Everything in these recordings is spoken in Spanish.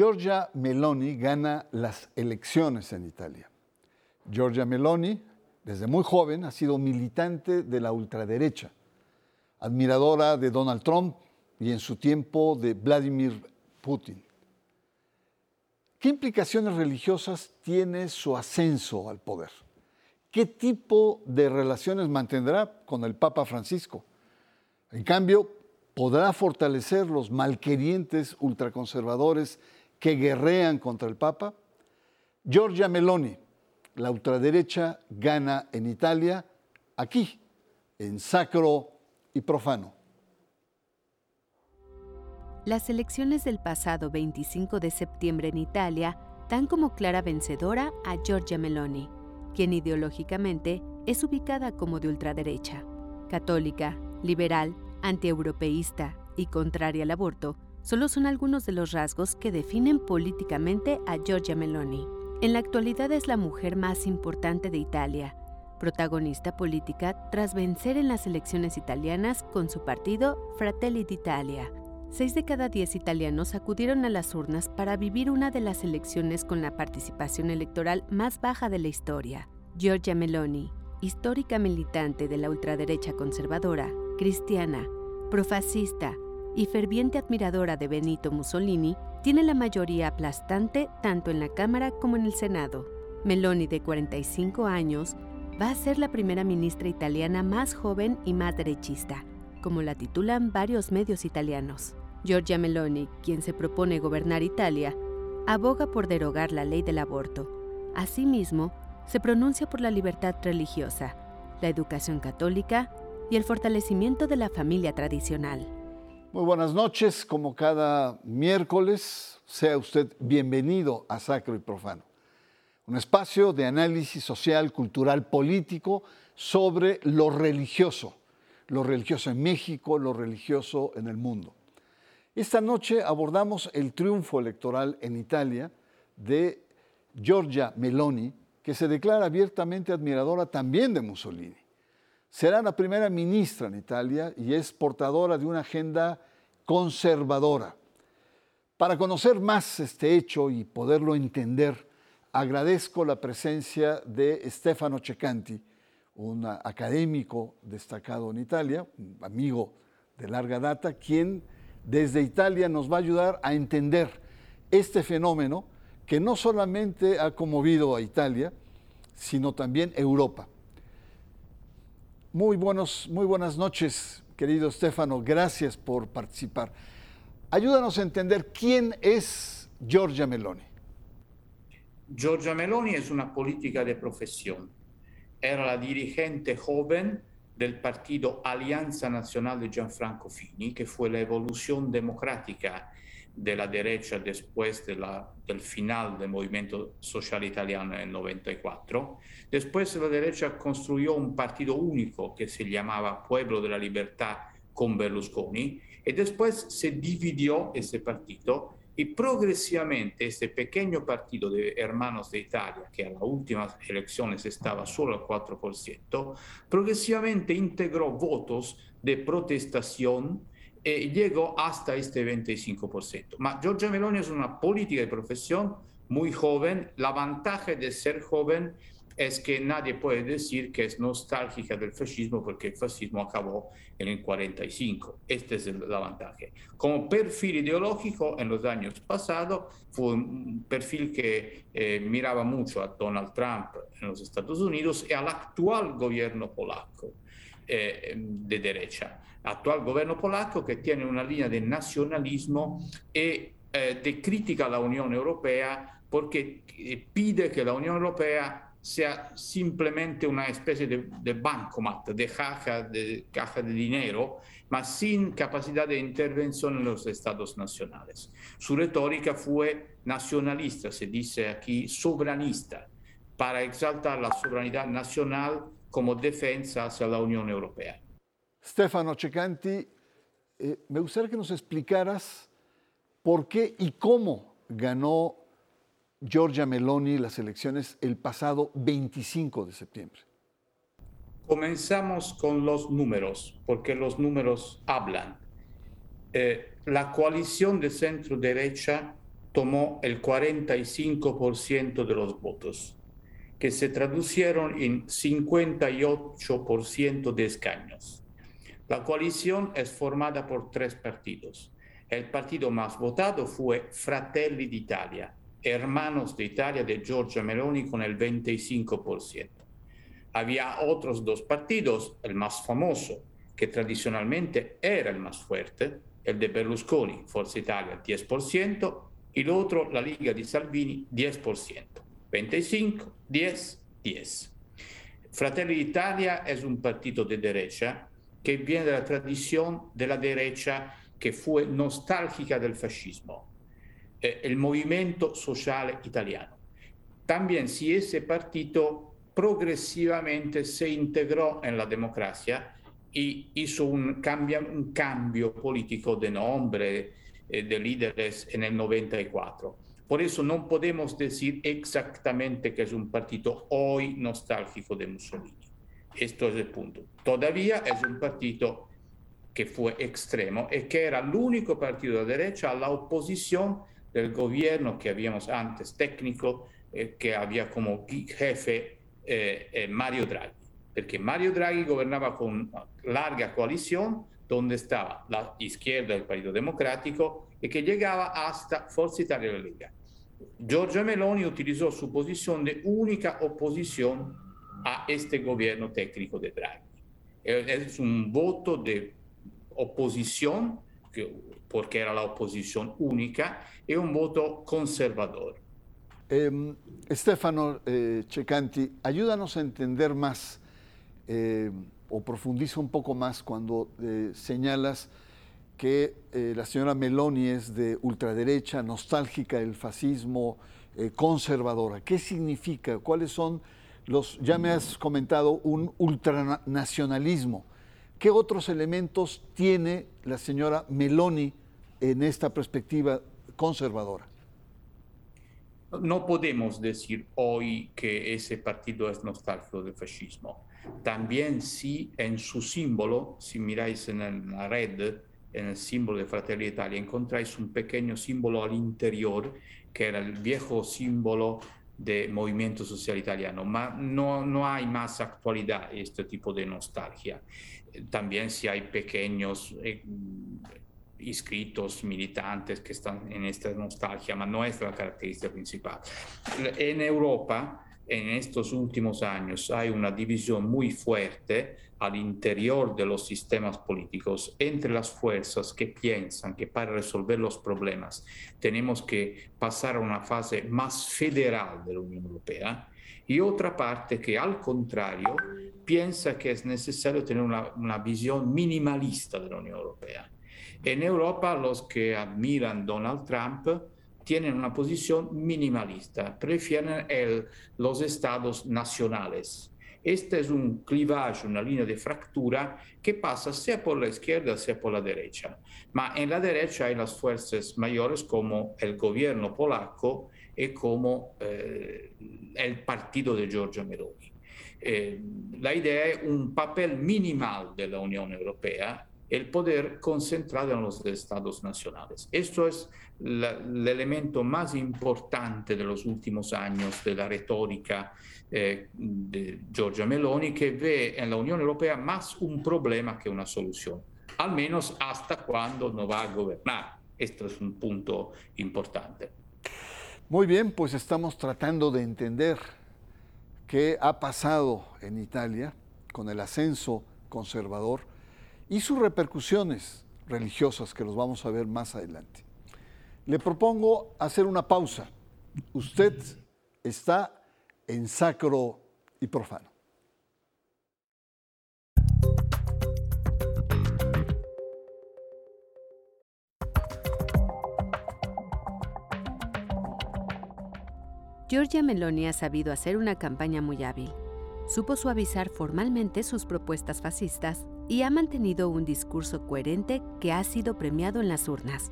Giorgia Meloni gana las elecciones en Italia. Giorgia Meloni, desde muy joven, ha sido militante de la ultraderecha, admiradora de Donald Trump y en su tiempo de Vladimir Putin. ¿Qué implicaciones religiosas tiene su ascenso al poder? ¿Qué tipo de relaciones mantendrá con el Papa Francisco? En cambio, ¿podrá fortalecer los malquerientes ultraconservadores que guerrean contra el Papa? Giorgia Meloni, la ultraderecha, gana en Italia, aquí, en sacro y profano. Las elecciones del pasado 25 de septiembre en Italia dan como clara vencedora a Giorgia Meloni, quien ideológicamente es ubicada como de ultraderecha. Católica, liberal, antieuropeísta y contraria al aborto, solo son algunos de los rasgos que definen políticamente a Giorgia Meloni. En la actualidad es la mujer más importante de Italia, protagonista política tras vencer en las elecciones italianas con su partido Fratelli d'Italia. Seis de cada diez italianos acudieron a las urnas para vivir una de las elecciones con la participación electoral más baja de la historia. Giorgia Meloni, histórica militante de la ultraderecha conservadora, cristiana, profascista, y ferviente admiradora de Benito Mussolini, tiene la mayoría aplastante tanto en la Cámara como en el Senado. Meloni, de 45 años, va a ser la primera ministra italiana más joven y más derechista, como la titulan varios medios italianos. Giorgia Meloni, quien se propone gobernar Italia, aboga por derogar la ley del aborto. Asimismo, se pronuncia por la libertad religiosa, la educación católica y el fortalecimiento de la familia tradicional. Muy buenas noches, como cada miércoles, sea usted bienvenido a Sacro y Profano, un espacio de análisis social, cultural, político sobre lo religioso, lo religioso en México, lo religioso en el mundo. Esta noche abordamos el triunfo electoral en Italia de Giorgia Meloni, que se declara abiertamente admiradora también de Mussolini. Será la primera ministra en Italia y es portadora de una agenda conservadora. Para conocer más este hecho y poderlo entender, agradezco la presencia de Stefano Cecanti, un académico destacado en Italia, un amigo de larga data, quien desde Italia nos va a ayudar a entender este fenómeno que no solamente ha conmovido a Italia, sino también Europa. Muy, buenos, muy buenas noches, querido Stefano. Gracias por participar. Ayúdanos a entender quién es Giorgia Meloni. Giorgia Meloni es una política de profesión. Era la dirigente joven del partido Alianza Nacional de Gianfranco Fini, que fue la evolución democrática de la derecha después del final del movimiento social italiano en el 94. Después la derecha construyó un partido único que se llamaba Pueblo de la Libertad con Berlusconi y después se dividió ese partido y progresivamente este pequeño partido de Hermanos de Italia, que a las últimas elecciones estaba solo al 4%, progresivamente integró votos de protestación y llegó hasta este 25%. Ma Giorgia Meloni es una política de profesión muy joven. La ventaja de ser joven es que nadie puede decir que es nostálgica del fascismo porque el fascismo acabó en el 45. Este es el avantaje. Como perfil ideológico, en los años pasados, fue un perfil que eh, miraba mucho a Donald Trump en los Estados Unidos y al actual gobierno polaco eh, de derecha actual gobierno polaco que tiene una línea de nacionalismo y eh, de crítica a la Unión Europea porque eh, pide que la Unión Europea sea simplemente una especie de, bancomat, de caja, de dinero, mas sin capacidad de intervención en los estados nacionales. Su retórica fue nacionalista, se dice aquí soberanista, para exaltar la soberanía nacional como defensa hacia la Unión Europea. Stefano Cecanti, eh, me gustaría que nos explicaras por qué y cómo ganó Giorgia Meloni las elecciones el pasado 25 de septiembre. Comenzamos con los números, porque los números hablan. Eh, la coalición de centro derecha tomó el 45% de los votos, que se traducieron en 58% de escaños. La coalición es formada por tres partidos. El partido más votado fue Fratelli d'Italia, Hermanos de Italia de Giorgia Meloni con el 25%. Había otros dos partidos, el más famoso, que tradicionalmente era el más fuerte, el de Berlusconi, Forza Italia, 10%, y el otro, la Liga de Salvini, 10%. 25, 10, 10. Fratelli d'Italia es un partido de derecha que viene de la tradición de la derecha que fue nostálgica del fascismo, eh, el movimiento social italiano. También si ese partido progresivamente se integró en la democracia y hizo un cambio, un cambio político de nombre, eh, de líderes en el 94. Por eso no podemos decir exactamente que es un partido hoy nostálgico de Mussolini. Esto es el punto. Todavía es un partido que fue extremo y que era el único partido de derecha a la oposición del gobierno que habíamos antes técnico, eh, que había como jefe eh, eh, Mario Draghi. Porque Mario Draghi gobernaba con larga coalición donde estaba la izquierda del Partido Democrático y que llegaba hasta Forza Italia y la Liga. Giorgia Meloni utilizó su posición de única oposición a este gobierno técnico de Draghi. Es un voto de oposición, porque era la oposición única, y un voto conservador. Eh, Stefano eh, Cecanti, ayúdanos a entender más eh, o profundiza un poco más cuando eh, señalas que eh, la señora Meloni es de ultraderecha, nostálgica del fascismo, eh, conservadora. ¿Qué significa? ¿Cuáles son los, ya me has comentado, un ultranacionalismo? ¿Qué otros elementos tiene la señora Meloni en esta perspectiva conservadora? No podemos decir hoy que ese partido es nostálgico del fascismo. También sí en su símbolo, si miráis en la red, en el símbolo de Fratelli Italia, encontráis un pequeño símbolo al interior, que era el viejo símbolo del movimiento social italiano, pero no, no hay más actualidad este tipo de nostalgia. También si hay pequeños eh, inscritos, militantes que están en esta nostalgia, pero no es la característica principal. En Europa, en estos últimos años, hay una división muy fuerte al interior de los sistemas políticos entre las fuerzas que piensan que para resolver los problemas tenemos que pasar a una fase más federal de la Unión Europea y otra parte que al contrario piensa que es necesario tener una, una visión minimalista de la Unión Europea. En Europa los que admiran Donald Trump tienen una posición minimalista, prefieren el, los estados nacionales este es un clivaje, una línea de fractura que pasa sea por la izquierda, sea por la derecha. Ma en la derecha hay las fuerzas mayores como el gobierno polaco y como eh, el partido de Giorgia Meloni. Eh, la idea es un papel minimal de la Unión Europea el poder concentrado en los estados nacionales. Esto es la, el elemento más importante de los últimos años de la retórica eh, de Giorgia Meloni, que ve en la Unión Europea más un problema que una solución, al menos hasta cuando no va a gobernar. Esto es un punto importante. Muy bien, pues estamos tratando de entender qué ha pasado en Italia con el ascenso conservador y sus repercusiones religiosas que los vamos a ver más adelante. Le propongo hacer una pausa. Usted está en sacro y profano. Giorgia Meloni ha sabido hacer una campaña muy hábil. Supo suavizar formalmente sus propuestas fascistas y ha mantenido un discurso coherente que ha sido premiado en las urnas.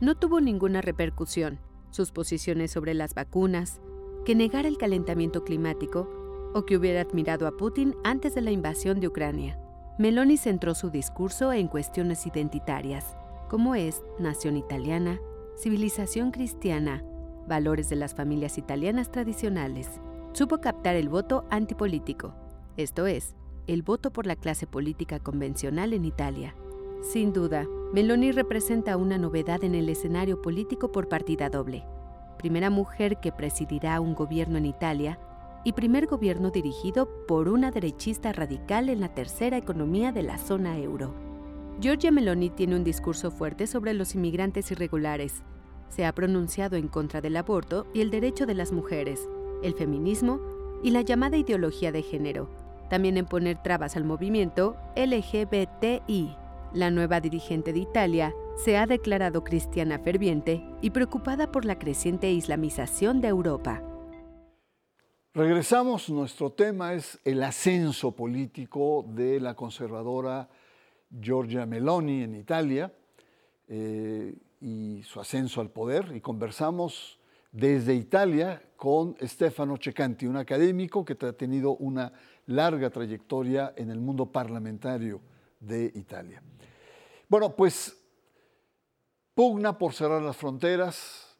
No tuvo ninguna repercusión. Sus posiciones sobre las vacunas, que negara el calentamiento climático o que hubiera admirado a Putin antes de la invasión de Ucrania. Meloni centró su discurso en cuestiones identitarias, como es nación italiana, civilización cristiana, valores de las familias italianas tradicionales. Supo captar el voto antipolítico, esto es, el voto por la clase política convencional en Italia. Sin duda, Meloni representa una novedad en el escenario político por partida doble. Primera mujer que presidirá un gobierno en Italia y primer gobierno dirigido por una derechista radical en la tercera economía de la zona euro. Giorgia Meloni tiene un discurso fuerte sobre los inmigrantes irregulares. Se ha pronunciado en contra del aborto y el derecho de las mujeres, el feminismo y la llamada ideología de género, también en poner trabas al movimiento LGBTI. La nueva dirigente de Italia se ha declarado cristiana ferviente y preocupada por la creciente islamización de Europa. Regresamos, nuestro tema es el ascenso político de la conservadora Giorgia Meloni en Italia eh, y su ascenso al poder y conversamos desde Italia con Stefano Cecanti, un académico que ha tenido una larga trayectoria en el mundo parlamentario de Italia. Bueno, pues pugna por cerrar las fronteras,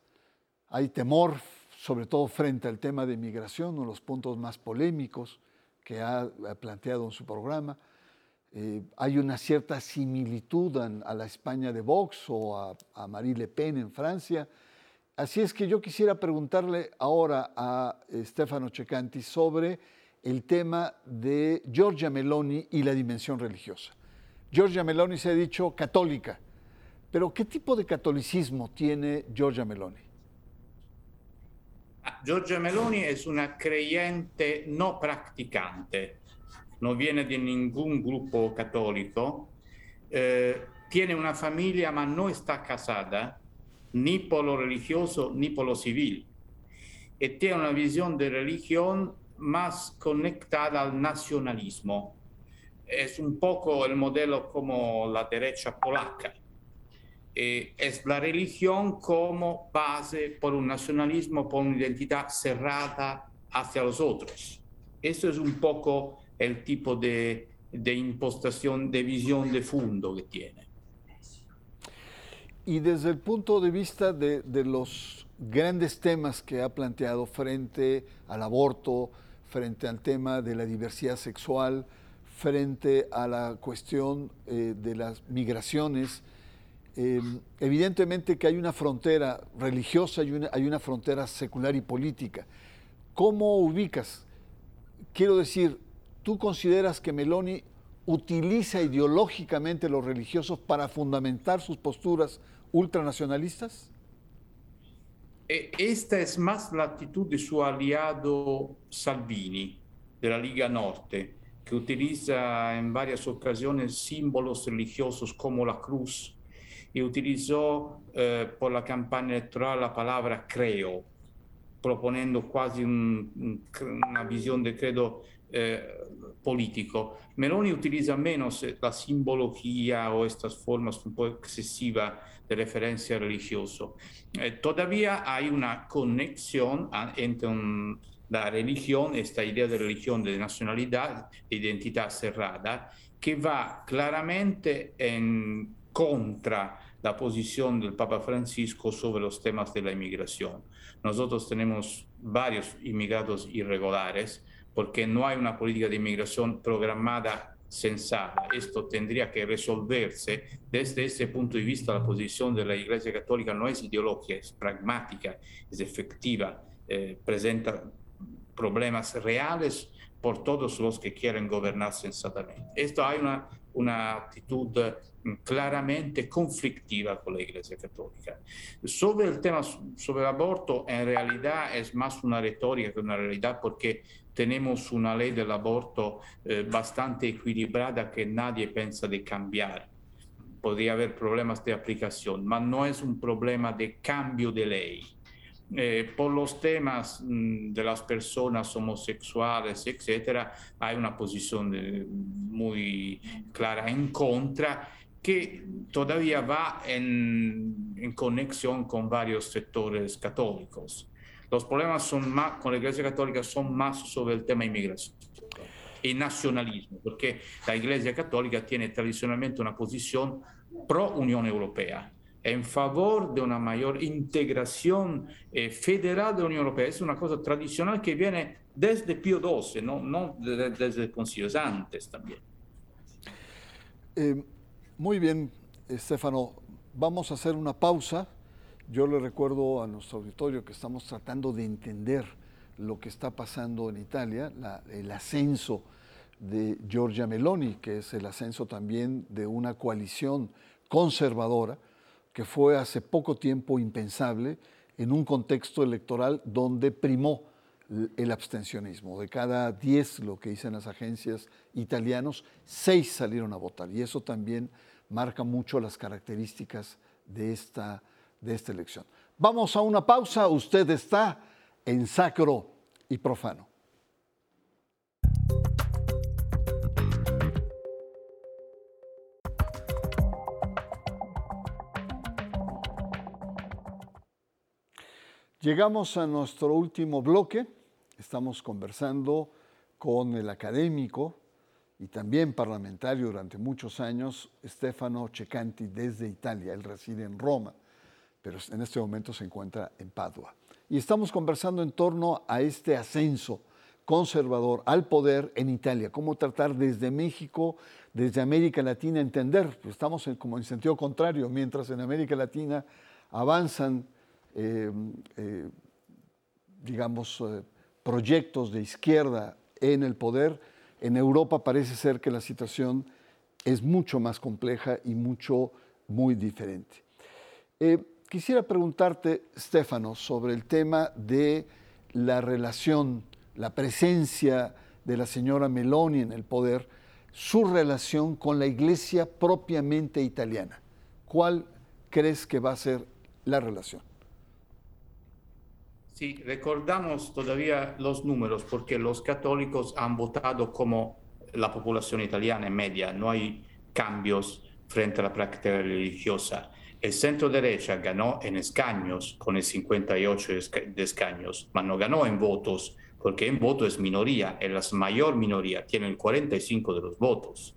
hay temor, sobre todo frente al tema de migración, uno de los puntos más polémicos que ha planteado en su programa. Eh, hay una cierta similitud a, la España de Vox o a, a, Marie Le Pen en Francia. Así es que yo quisiera preguntarle ahora a Stefano Cecanti sobre el tema de Giorgia Meloni y la dimensión religiosa. Giorgia Meloni se ha dicho católica, pero ¿qué tipo de catolicismo tiene Giorgia Meloni? Giorgia Meloni es una creyente no practicante, no viene de ningún grupo católico, eh, tiene una familia, ma no está casada, ni por lo religioso ni por lo civil, y tiene una visión de religión más conectada al nacionalismo. Es un poco el modelo como la derecha polaca. Eh, es la religión como base por un nacionalismo, por una identidad cerrada hacia los otros. Eso es un poco el tipo de, de impostación, de visión de fondo que tiene. Y desde el punto de vista de, de los grandes temas que ha planteado frente al aborto, frente al tema de la diversidad sexual, frente a la cuestión eh, de las migraciones. Eh, evidentemente que hay una frontera religiosa y hay una frontera secular y política. ¿Cómo ubicas? Quiero decir, ¿tú consideras que Meloni utiliza ideológicamente los religiosos para fundamentar sus posturas ultranacionalistas? Esta es más la actitud de su aliado Salvini, de la Liga Norte, que utiliza en varias ocasiones símbolos religiosos como la cruz y utilizó eh, por la campaña electoral la palabra creo, proponiendo quasi un, una visión de credo eh, político. Meloni utiliza menos la simbología o estas formas un poco excesivas de referencia religioso. Eh, todavía hay una conexión ah, entre la religión, esta idea de religión, de nacionalidad, de identidad cerrada, que va claramente en contra la posición del Papa Francisco sobre los temas de la inmigración. Nosotros tenemos varios inmigrados irregulares porque no hay una política de inmigración programada sensata. Esto tendría que resolverse desde ese punto de vista. La posición de la Iglesia Católica no es ideológica, es pragmática, es efectiva, eh, presenta problemas reales por todos los que quieren gobernar sensatamente. Esto hay una, una actitud mm, claramente conflictiva con la Iglesia Católica. Sobre el tema, sobre el aborto, en realidad es más una retórica que una realidad porque tenemos una ley del aborto eh, bastante equilibrada que nadie piensa de cambiar. Podría haber problemas de aplicación, pero no es un problema de cambio de ley. Eh, por los temas mm, de las personas homosexuales, etcétera, hay una posición eh, muy clara en contra que todavía va en conexión con varios sectores católicos. Los problemas son más, con la Iglesia Católica son más sobre el tema inmigración y nacionalismo, porque la Iglesia Católica tiene tradicionalmente una posición pro Unión Europea. en favor de una mayor integración eh, federal de la Unión Europea. Es una cosa tradicional que viene desde Pío XII, no, no desde el concilio, antes también. Eh, muy bien, Estefano. Vamos a hacer una pausa. Yo le recuerdo a nuestro auditorio que estamos tratando de entender lo que está pasando en Italia, el ascenso de Giorgia Meloni, que es el ascenso también de una coalición conservadora que fue hace poco tiempo impensable en un contexto electoral donde primó el abstencionismo. De cada 10, lo que dicen las agencias italianos, 6 salieron a votar. Y eso también marca mucho las características de esta, de esta elección. Vamos a una pausa. Usted está en sacro y profano. Llegamos a nuestro último bloque. Estamos conversando con el académico y también parlamentario durante muchos años, Stefano Cecanti, desde Italia. Él reside en Roma, pero en este momento se encuentra en Padua. Y estamos conversando en torno a este ascenso conservador al poder en Italia, cómo tratar desde México, desde América Latina, entender, pues estamos como en sentido contrario, mientras en América Latina avanzan eh, eh, digamos, eh, proyectos de izquierda en el poder, en Europa parece ser que la situación es mucho más compleja y mucho, muy diferente. Quisiera preguntarte, Stefano, sobre el tema de la relación, la presencia de la señora Meloni en el poder, su relación con la iglesia propiamente italiana. ¿Cuál crees que va a ser la relación? Sí, recordamos todavía los números porque los católicos han votado como la población italiana en media, no hay cambios frente a la práctica religiosa. El centro derecha ganó en escaños con el 58 de escaños, pero no ganó en votos porque en voto es minoría, es la mayor minoría, tiene el 45 de los votos.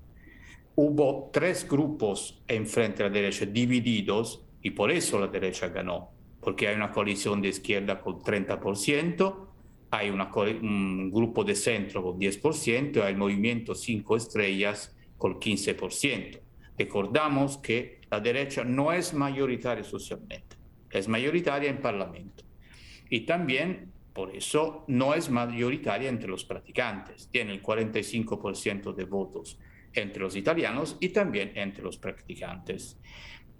Hubo tres grupos en frente a la derecha divididos y por eso la derecha ganó porque hay una coalición de izquierda con 30%, hay un grupo de centro con 10% y hay el movimiento 5 estrellas con 15%. Recordamos que la derecha no es mayoritaria socialmente, es mayoritaria en Parlamento. Y también, por eso, no es mayoritaria entre los practicantes. Tiene el 45% de votos entre los italianos y también entre los practicantes.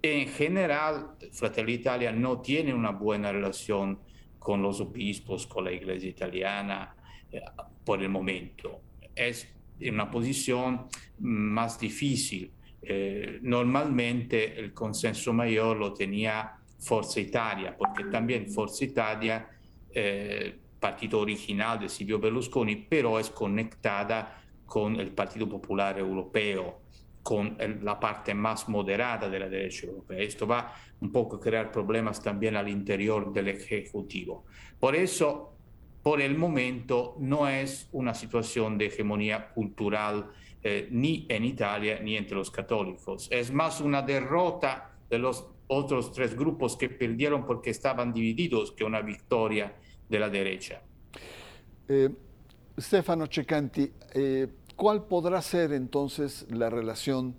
En general, Fratelli Italia no tiene una buena relación con los obispos, con la iglesia italiana eh, por el momento. Es una posición más difícil. Eh, normalmente el consenso mayor lo tenía Forza Italia, porque también Forza Italia, eh, partido original de Silvio Berlusconi, pero es conectada con el Partido Popular Europeo con la parte más moderada de la derecha europea. Esto va un poco a crear problemas también al interior del Ejecutivo. Por eso, por el momento, no es una situación de hegemonía cultural eh, ni en Italia ni entre los católicos. Es más una derrota de los otros tres grupos que perdieron porque estaban divididos que una victoria de la derecha. Eh, Stefano Cecanti, eh, ¿Cuál podrá ser entonces la relación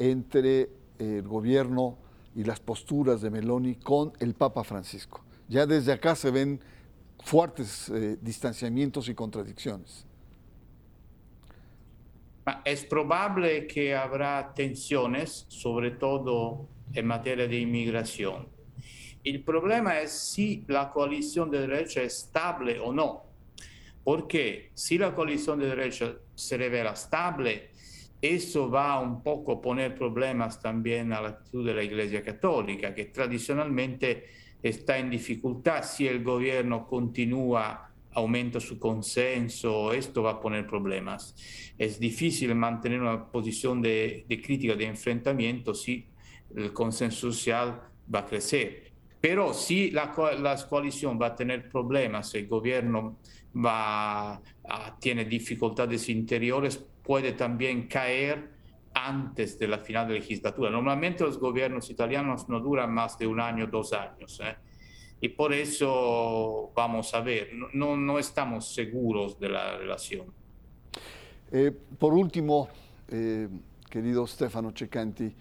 entre el gobierno y las posturas de Meloni con el Papa Francisco? Ya desde acá se ven fuertes distanciamientos y contradicciones. Es probable que habrá tensiones, sobre todo en materia de inmigración. El problema es si la coalición de derecha es estable o no. Porque si la coalición de derecha se revela estable, eso va un poco a poner problemas también a la actitud de la Iglesia Católica, que tradicionalmente está en dificultad si el gobierno continúa aumenta su consenso, esto va a poner problemas. Es difícil mantener una posición de, crítica, de enfrentamiento, si el consenso social va a crecer. Pero si la, la coalición va a tener problemas, el gobierno va, tiene dificultades interiores, puede también caer antes de la final de legislatura. Normalmente los gobiernos italianos no duran más de un año, dos años. ¿eh? Y por eso vamos a ver, no, no estamos seguros de la relación. Eh, por último, eh, querido Stefano Cecanti,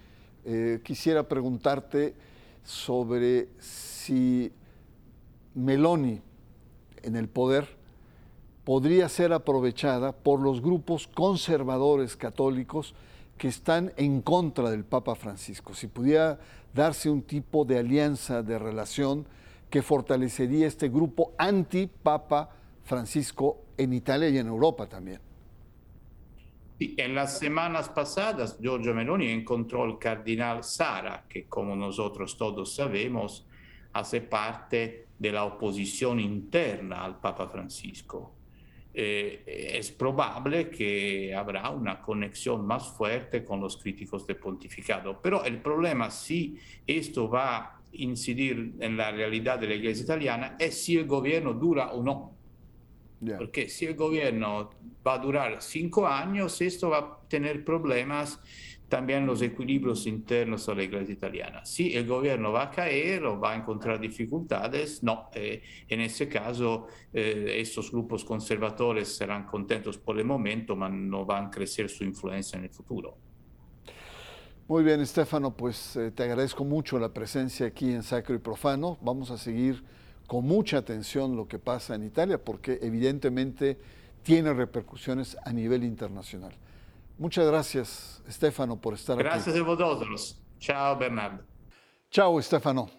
quisiera preguntarte sobre si Meloni en el poder podría ser aprovechada por los grupos conservadores católicos que están en contra del Papa Francisco. Si pudiera darse un tipo de alianza, de relación que fortalecería este grupo anti-Papa Francisco en Italia y en Europa también. en las semanas pasadas, Giorgio Meloni encontró al cardenal Sara, que como nosotros todos sabemos, hace parte de la oposición interna al Papa Francisco. Eh, es probable que habrá una conexión más fuerte con los críticos del pontificado. Pero el problema, si esto va a incidir en la realidad de la Iglesia italiana, es si el gobierno dura o no. Porque si el gobierno va a durar cinco años, esto va a tener problemas también los equilibrios internos de la iglesia italiana. Si el gobierno va a caer o va a encontrar dificultades, no. Eh, en ese caso, eh, estos grupos conservadores serán contentos por el momento, pero no van a crecer su influencia en el futuro. Muy bien, Estefano, pues eh, te agradezco mucho la presencia aquí en Sacro y Profano. Vamos a seguir con mucha atención lo que pasa en Italia, porque evidentemente tiene repercusiones a nivel internacional. Muchas gracias, Estefano, por estar aquí. Gracias a vosotros. Chao, Bernardo. Chao, Estefano.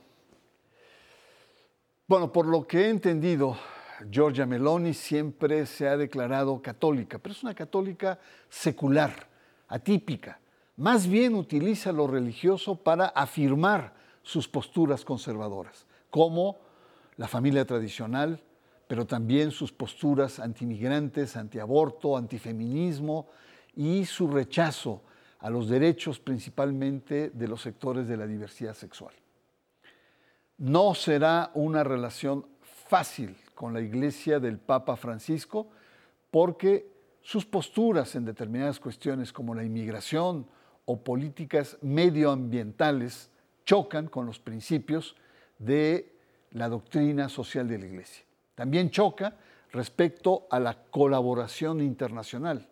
Bueno, por lo que he entendido, Giorgia Meloni siempre se ha declarado católica, pero es una católica secular, atípica. Más bien utiliza lo religioso para afirmar sus posturas conservadoras, como la familia tradicional, pero también sus posturas antimigrantes, antiaborto, antifeminismo, y su rechazo a los derechos principalmente de los sectores de la diversidad sexual. No será una relación fácil con la iglesia del Papa Francisco porque sus posturas en determinadas cuestiones como la inmigración o políticas medioambientales chocan con los principios de la doctrina social de la iglesia. También choca respecto a la colaboración internacional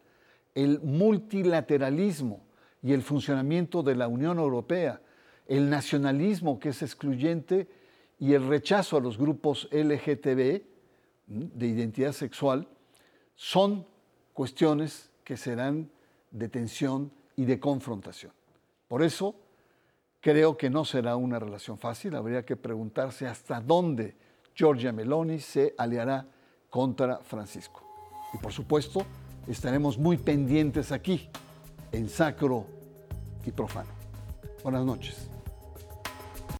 el multilateralismo y el funcionamiento de la Unión Europea, el nacionalismo que es excluyente y el rechazo a los grupos LGTB de identidad sexual son cuestiones que serán de tensión y de confrontación. Por eso creo que no será una relación fácil, habría que preguntarse hasta dónde Giorgia Meloni se aliará contra Francisco. Y por supuesto, estaremos muy pendientes aquí en Sacro y Profano. Buenas noches.